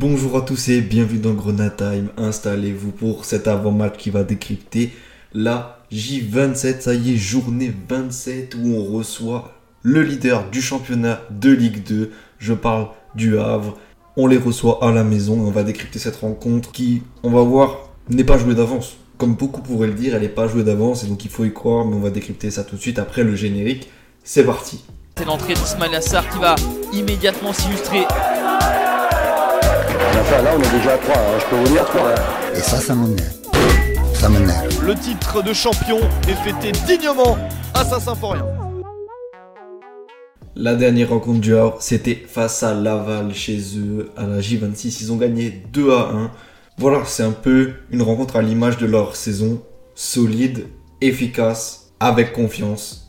Bonjour à tous et bienvenue dans Grenade Time. Installez-vous pour cet avant-match qui va décrypter la J27. Ça y est, journée 27 où on reçoit le leader du championnat de Ligue 2. Je parle du Havre. On les reçoit à la maison on va décrypter cette rencontre qui, on va voir, n'est pas jouée d'avance. Comme beaucoup pourraient le dire, elle n'est pas jouée d'avance et donc il faut y croire, mais on va décrypter ça tout de suite après le générique. C'est parti. C'est l'entrée d'Ismail Assar qui va immédiatement s'illustrer. Enfin, là, on est déjà à 3, je peux vous dire 3. Et ça, ça m'énerve. Ça m'énerve. Le titre de champion est fêté dignement à Saint-Symphorien. La dernière rencontre du Havre, c'était face à Laval chez eux à la J26. Ils ont gagné 2 à 1. Voilà, c'est un peu une rencontre à l'image de leur saison. Solide, efficace, avec confiance.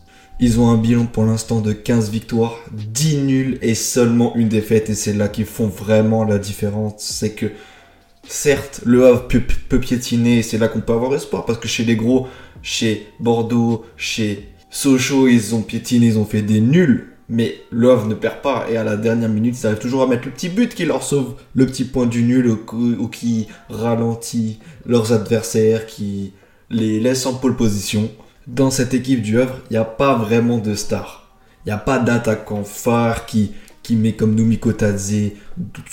Ils ont un bilan pour l'instant de 15 victoires, 10 nuls et seulement une défaite. Et c'est là qu'ils font vraiment la différence. C'est que, certes, le Havre peut, piétiner et c'est là qu'on peut avoir espoir. Parce que chez les gros, chez Bordeaux, chez Sochaux, ils ont piétiné, ils ont fait des nuls. Mais le Havre ne perd pas et à la dernière minute, ils arrivent toujours à mettre le petit but qui leur sauve le petit point du nul ou, ou qui ralentit leurs adversaires, qui les laisse en pole position dans cette équipe du Havre, il n'y a pas vraiment de star. Il n'y a pas d'attaquant phare qui, qui met comme Noumi Kotadze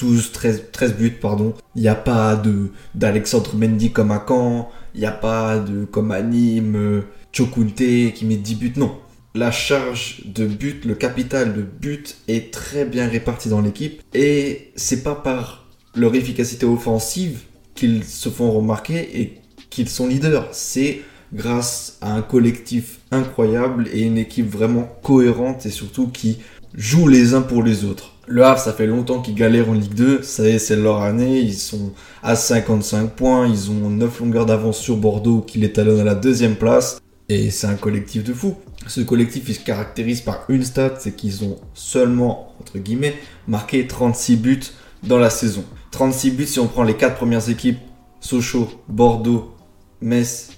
12, 13, 13 buts, pardon. Il n'y a pas de d'Alexandre Mendy comme à Caen. Il n'y a pas de comme à Nîmes, Chokunte qui met 10 buts. Non. La charge de but, le capital de but est très bien réparti dans l'équipe. Et c'est pas par leur efficacité offensive qu'ils se font remarquer et qu'ils sont leaders. C'est grâce à un collectif incroyable et une équipe vraiment cohérente et surtout qui joue les uns pour les autres. Le Havre, ça fait longtemps qu'ils galèrent en Ligue 2, ça y est, c'est leur année, ils sont à 55 points, ils ont 9 longueurs d'avance sur Bordeaux qui les talonne à la deuxième place, et c'est un collectif de fou. Ce collectif, il se caractérise par une stat, c'est qu'ils ont seulement, entre guillemets, marqué 36 buts dans la saison. 36 buts si on prend les 4 premières équipes, Sochaux, Bordeaux, Metz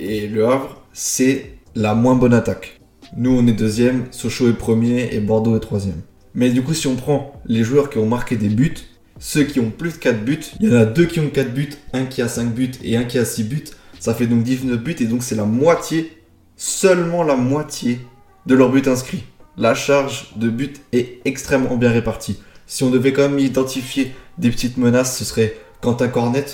et Le Havre, c'est la moins bonne attaque. Nous, on est deuxième, Sochaux est premier et Bordeaux est troisième. Mais du coup, si on prend les joueurs qui ont marqué des buts, ceux qui ont plus de 4 buts, il y en a deux qui ont 4 buts, un qui a 5 buts et un qui a 6 buts. Ça fait donc 19 buts et donc c'est la moitié, seulement la moitié de leurs buts inscrits. La charge de but est extrêmement bien répartie. Si on devait quand même identifier des petites menaces, ce serait Quentin Cornet,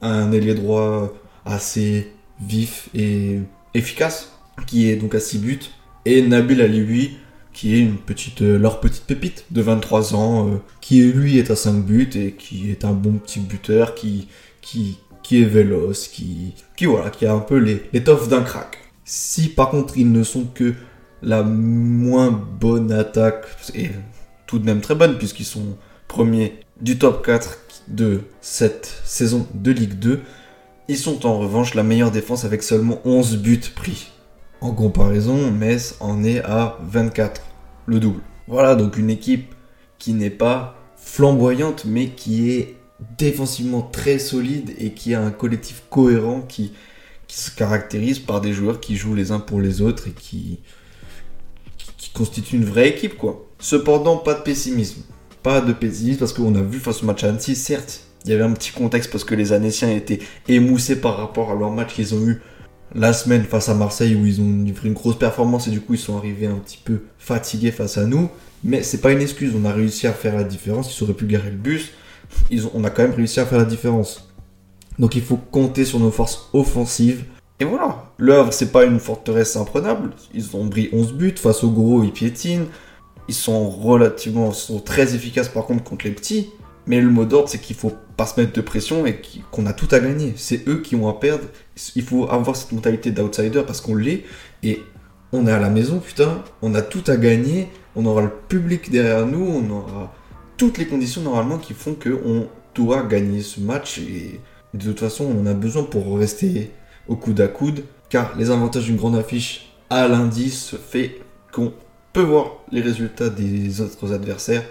un ailier droit assez vif et efficace, qui est donc à 6 buts, et Nabil Alioui, qui est une petite, euh, leur petite pépite de 23 ans, euh, qui lui est à 5 buts et qui est un bon petit buteur, qui, qui, qui est véloce, qui, qui, voilà, qui a un peu les, l'étoffe d'un crack. Si par contre ils ne sont que la moins bonne attaque, et tout de même très bonne puisqu'ils sont premiers du top 4 de cette saison de Ligue 2, ils sont en revanche la meilleure défense avec seulement 11 buts pris. En comparaison, Metz en est à 24, le double. Voilà donc une équipe qui n'est pas flamboyante mais qui est défensivement très solide et qui a un collectif cohérent qui, se caractérise par des joueurs qui jouent les uns pour les autres et qui, qui, qui constituent une vraie équipe quoi. Cependant, pas de pessimisme. Pas de pessimisme parce qu'on a vu face au match à Annecy, certes, il y avait un petit contexte parce que les Annéciens étaient émoussés par rapport à leur match qu'ils ont eu la semaine face à Marseille où ils ont livré une grosse performance et du coup ils sont arrivés un petit peu fatigués face à nous. Mais c'est pas une excuse, on a réussi à faire la différence, ils auraient pu garer le bus, ils ont, on a quand même réussi à faire la différence. Donc il faut compter sur nos forces offensives. Et voilà, le Havre c'est pas une forteresse imprenable, ils ont pris 11 buts, face aux gros ils piétinent, ils sont relativement, sont très efficaces par contre contre les petits. Mais le mot d'ordre, c'est qu'il faut pas se mettre de pression et qu'on a tout à gagner. C'est eux qui ont à perdre. Il faut avoir cette mentalité d'outsider parce qu'on l'est. Et on est à la maison, putain. On a tout à gagner. On aura le public derrière nous. On aura toutes les conditions normalement qui font qu'on doit gagner ce match. Et de toute façon, on a besoin pour rester au coude à coude. Car les avantages d'une grande affiche à l'indice fait qu'on peut voir les résultats des autres adversaires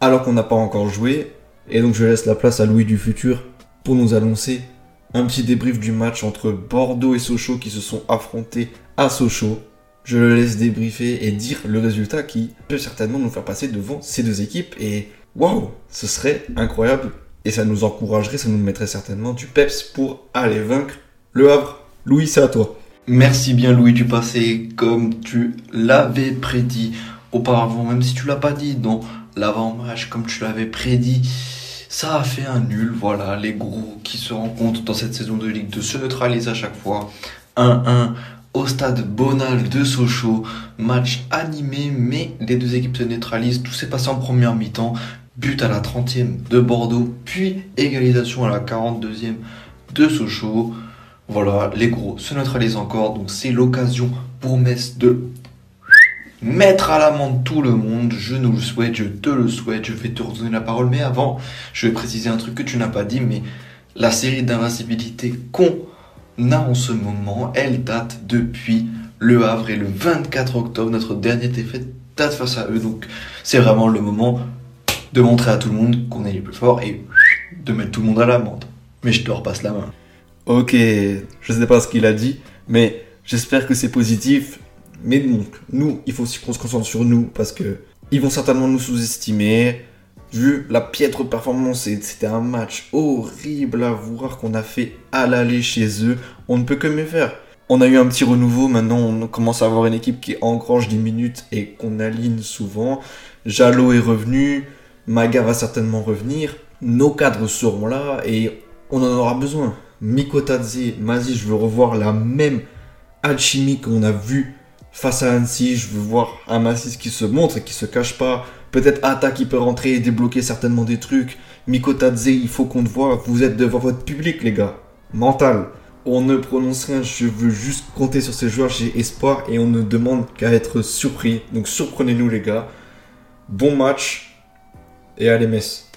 alors qu'on n'a pas encore joué et donc je laisse la place à Louis du futur pour nous annoncer un petit débrief du match entre Bordeaux et Sochaux qui se sont affrontés à Sochaux. Je le laisse débriefer et dire le résultat qui peut certainement nous faire passer devant ces deux équipes. Et waouh, ce serait incroyable Et ça nous encouragerait, ça nous mettrait certainement du peps pour aller vaincre le Havre. Louis, c'est à toi. Merci bien Louis du passé, comme tu l'avais prédit auparavant, même si tu l'as pas dit dans l'avant-match, comme tu l'avais prédit. Ça a fait un nul, voilà, les gros qui se rencontrent dans cette saison de Ligue 2 se neutralisent à chaque fois. 1-1 au stade Bonal de Sochaux, match animé, mais les deux équipes se neutralisent, tout s'est passé en première mi-temps, but à la 30e de Bordeaux, puis égalisation à la 42e de Sochaux. Voilà, les gros se neutralisent encore, donc c'est l'occasion pour Metz de mettre à l'amende tout le monde. Je nous le souhaite, je te le souhaite, je vais te redonner la parole. Mais avant, je vais préciser un truc que tu n'as pas dit, mais la série d'invincibilité qu'on a en ce moment, elle date depuis le Havre et le 24 octobre, notre dernier défaite date face à eux. Donc c'est vraiment le moment de montrer à tout le monde qu'on est les plus forts et de mettre tout le monde à l'amende. Mais je te repasse la main. Ok, je sais pas ce qu'il a dit, mais j'espère que c'est positif. Mais donc, nous, il faut aussi qu'on se concentre sur nous parce que ils vont certainement nous sous-estimer. Vu la piètre performance, c'était un match horrible à voir qu'on a fait à l'aller chez eux. On ne peut que mieux faire. On a eu un petit renouveau, maintenant on commence à avoir une équipe qui engrange des minutes et qu'on aligne souvent. Jalo est revenu, Maga va certainement revenir. Nos cadres seront là et on en aura besoin. Mikotadze, Mazi, je veux revoir la même alchimie qu'on a vue face à Annecy. Je veux voir un Massis qui se montre et qui se cache pas. Peut-être Ata qui peut rentrer et débloquer certainement des trucs. Mikotadze, il faut qu'on te voit. Vous êtes devant votre public, les gars. Mental. On ne prononce rien, je veux juste compter sur ces joueurs, j'ai espoir et on ne demande qu'à être surpris. Donc surprenez-nous les gars. Bon match et allez Metz.